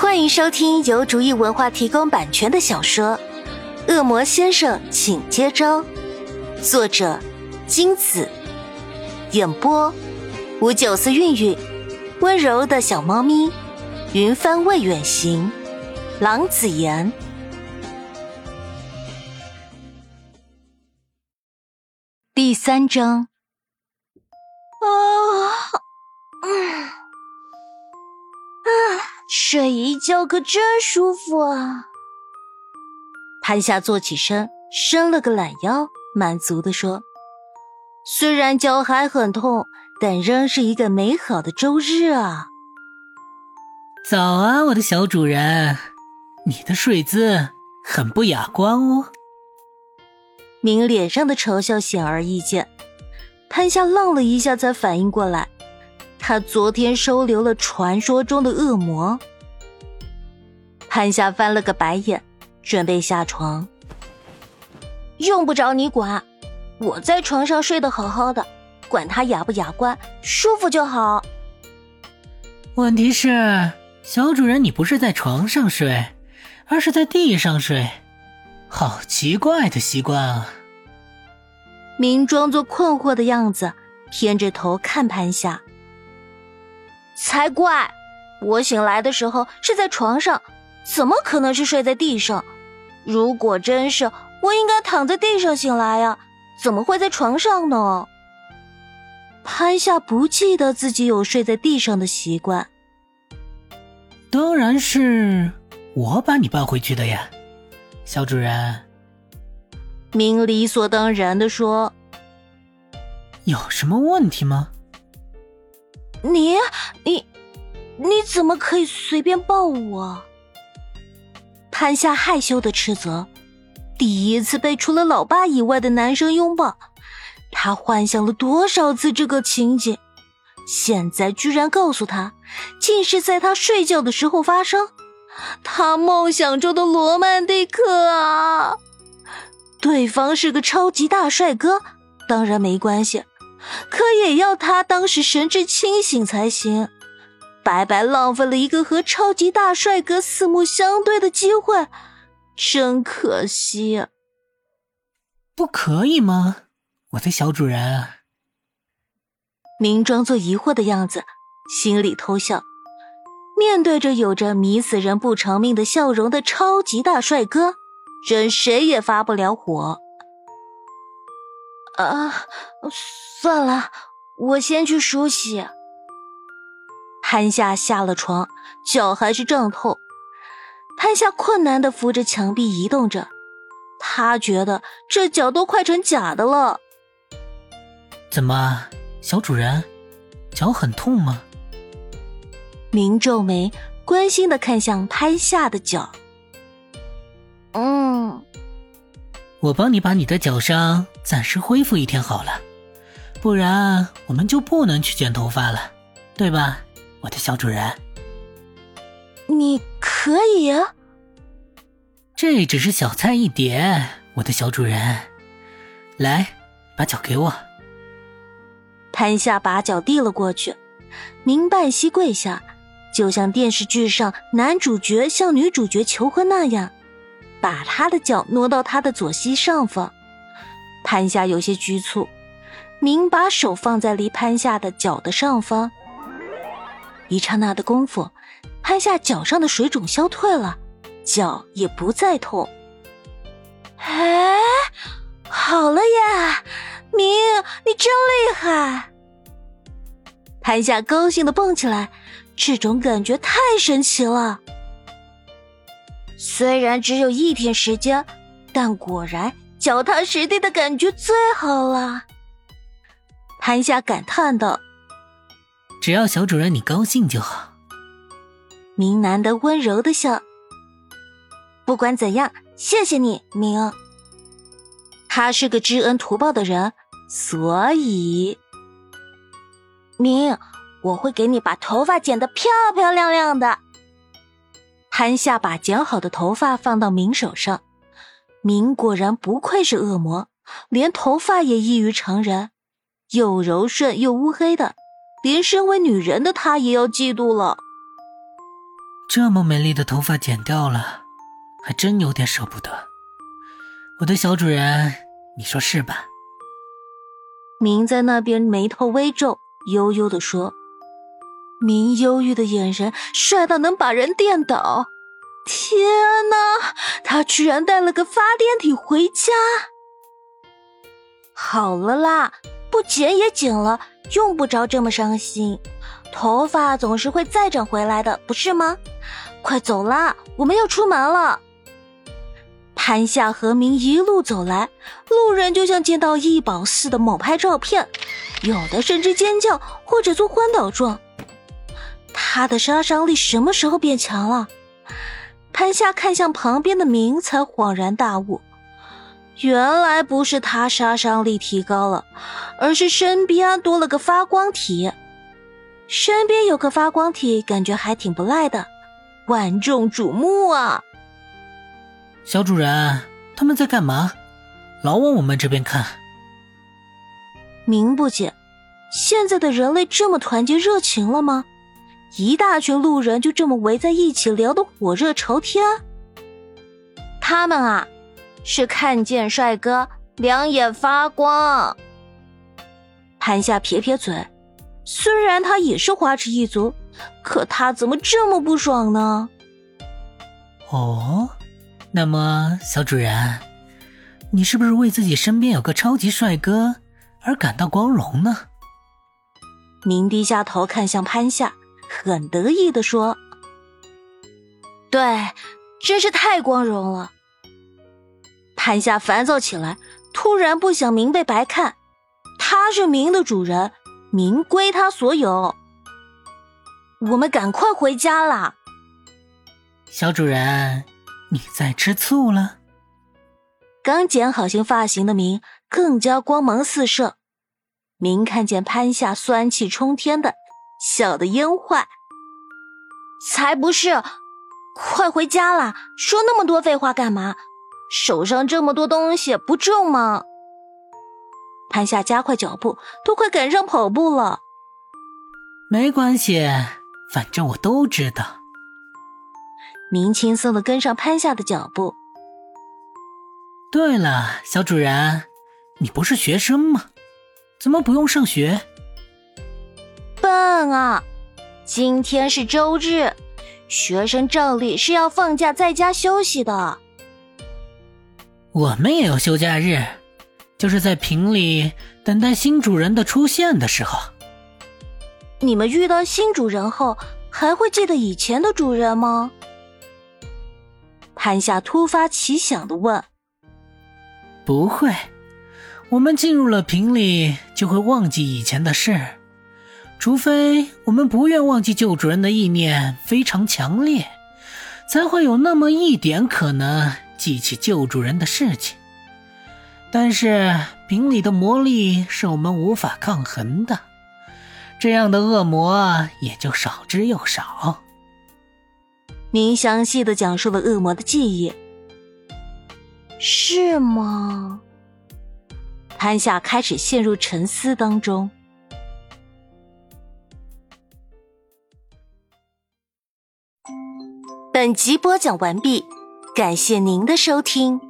欢迎收听由竹意文化提供版权的小说《恶魔先生，请接招》，作者金子，演播吴九思、韵韵，温柔的小猫咪，云帆未远行，郎子言。第三章。啊，嗯，啊，睡一觉可真舒服啊！潘夏坐起身，伸了个懒腰，满足的说：“虽然脚还很痛，但仍是一个美好的周日啊！”早啊，我的小主人，你的睡姿很不雅观哦。明脸上的嘲笑显而易见。潘夏愣了一下，才反应过来，他昨天收留了传说中的恶魔。潘夏翻了个白眼，准备下床。用不着你管，我在床上睡得好好的，管他雅不雅观，舒服就好。问题是，小主人，你不是在床上睡，而是在地上睡，好奇怪的习惯啊！明装作困惑的样子，偏着头看潘夏。才怪！我醒来的时候是在床上，怎么可能是睡在地上？如果真是，我应该躺在地上醒来呀，怎么会在床上呢？潘夏不记得自己有睡在地上的习惯。当然是我把你抱回去的呀，小主人。明理所当然的说：“有什么问题吗？你你你怎么可以随便抱我？”潘夏害羞的斥责：“第一次被除了老爸以外的男生拥抱，他幻想了多少次这个情景，现在居然告诉他，竟是在他睡觉的时候发生，他梦想中的罗曼蒂克啊！”对方是个超级大帅哥，当然没关系，可也要他当时神志清醒才行。白白浪费了一个和超级大帅哥四目相对的机会，真可惜。不可以吗，我的小主人？明装作疑惑的样子，心里偷笑。面对着有着迷死人不偿命的笑容的超级大帅哥。任谁也发不了火。啊，算了，我先去梳洗。潘夏下了床，脚还是胀痛。潘夏困难的扶着墙壁移动着，他觉得这脚都快成假的了。怎么，小主人，脚很痛吗？明皱眉，关心的看向潘夏的脚。嗯，我帮你把你的脚伤暂时恢复一天好了，不然我们就不能去剪头发了，对吧，我的小主人？你可以？这只是小菜一碟，我的小主人。来，把脚给我。潘夏把脚递了过去，明半膝跪下，就像电视剧上男主角向女主角求婚那样。把他的脚挪到他的左膝上方，潘夏有些局促。明把手放在离潘夏的脚的上方，一刹那的功夫，潘夏脚上的水肿消退了，脚也不再痛。哎，好了呀，明，你真厉害！潘夏高兴的蹦起来，这种感觉太神奇了。虽然只有一天时间，但果然脚踏实地的感觉最好了。潘夏感叹道：“只要小主人你高兴就好。”明难得温柔的笑。不管怎样，谢谢你，明。他是个知恩图报的人，所以明我会给你把头发剪得漂漂亮亮的。潘夏把剪好的头发放到明手上，明果然不愧是恶魔，连头发也异于常人，又柔顺又乌黑的，连身为女人的她也要嫉妒了。这么美丽的头发剪掉了，还真有点舍不得。我的小主人，你说是吧？明在那边眉头微皱，悠悠的说：“明忧郁的眼神帅到能把人电倒。天哪，他居然带了个发电体回家！好了啦，不剪也剪了，用不着这么伤心。头发总是会再长回来的，不是吗？快走啦，我们要出门了。”潘夏和明一路走来，路人就像见到异宝似的猛拍照片，有的甚至尖叫或者做昏倒状。他的杀伤力什么时候变强了？潘夏看向旁边的明，才恍然大悟，原来不是他杀伤力提高了，而是身边多了个发光体。身边有个发光体，感觉还挺不赖的，万众瞩目啊！小主人，他们在干嘛？老往我们这边看。明不解，现在的人类这么团结热情了吗？一大群路人就这么围在一起聊得火热朝天。他们啊，是看见帅哥两眼发光。潘夏撇撇嘴，虽然他也是花痴一族，可他怎么这么不爽呢？哦。那么，小主人，你是不是为自己身边有个超级帅哥而感到光荣呢？明低下头看向潘夏，很得意的说：“对，真是太光荣了。”潘夏烦躁起来，突然不想明被白看。他是明的主人，明归他所有。我们赶快回家啦，小主人。你在吃醋了？刚剪好新发型的明更加光芒四射。明看见潘夏酸气冲天的，笑得嫣坏。才不是！快回家啦！说那么多废话干嘛？手上这么多东西不重吗？潘夏加快脚步，都快赶上跑步了。没关系，反正我都知道。明轻松的跟上潘夏的脚步。对了，小主人，你不是学生吗？怎么不用上学？笨啊！今天是周日，学生照例是要放假在家休息的。我们也有休假日，就是在瓶里等待新主人的出现的时候。你们遇到新主人后，还会记得以前的主人吗？潘夏突发奇想的问：“不会，我们进入了瓶里就会忘记以前的事，除非我们不愿忘记旧主人的意念非常强烈，才会有那么一点可能记起救主人的事情。但是饼里的魔力是我们无法抗衡的，这样的恶魔也就少之又少。”您详细的讲述了恶魔的记忆，是吗？潘夏开始陷入沉思当中。本集播讲完毕，感谢您的收听。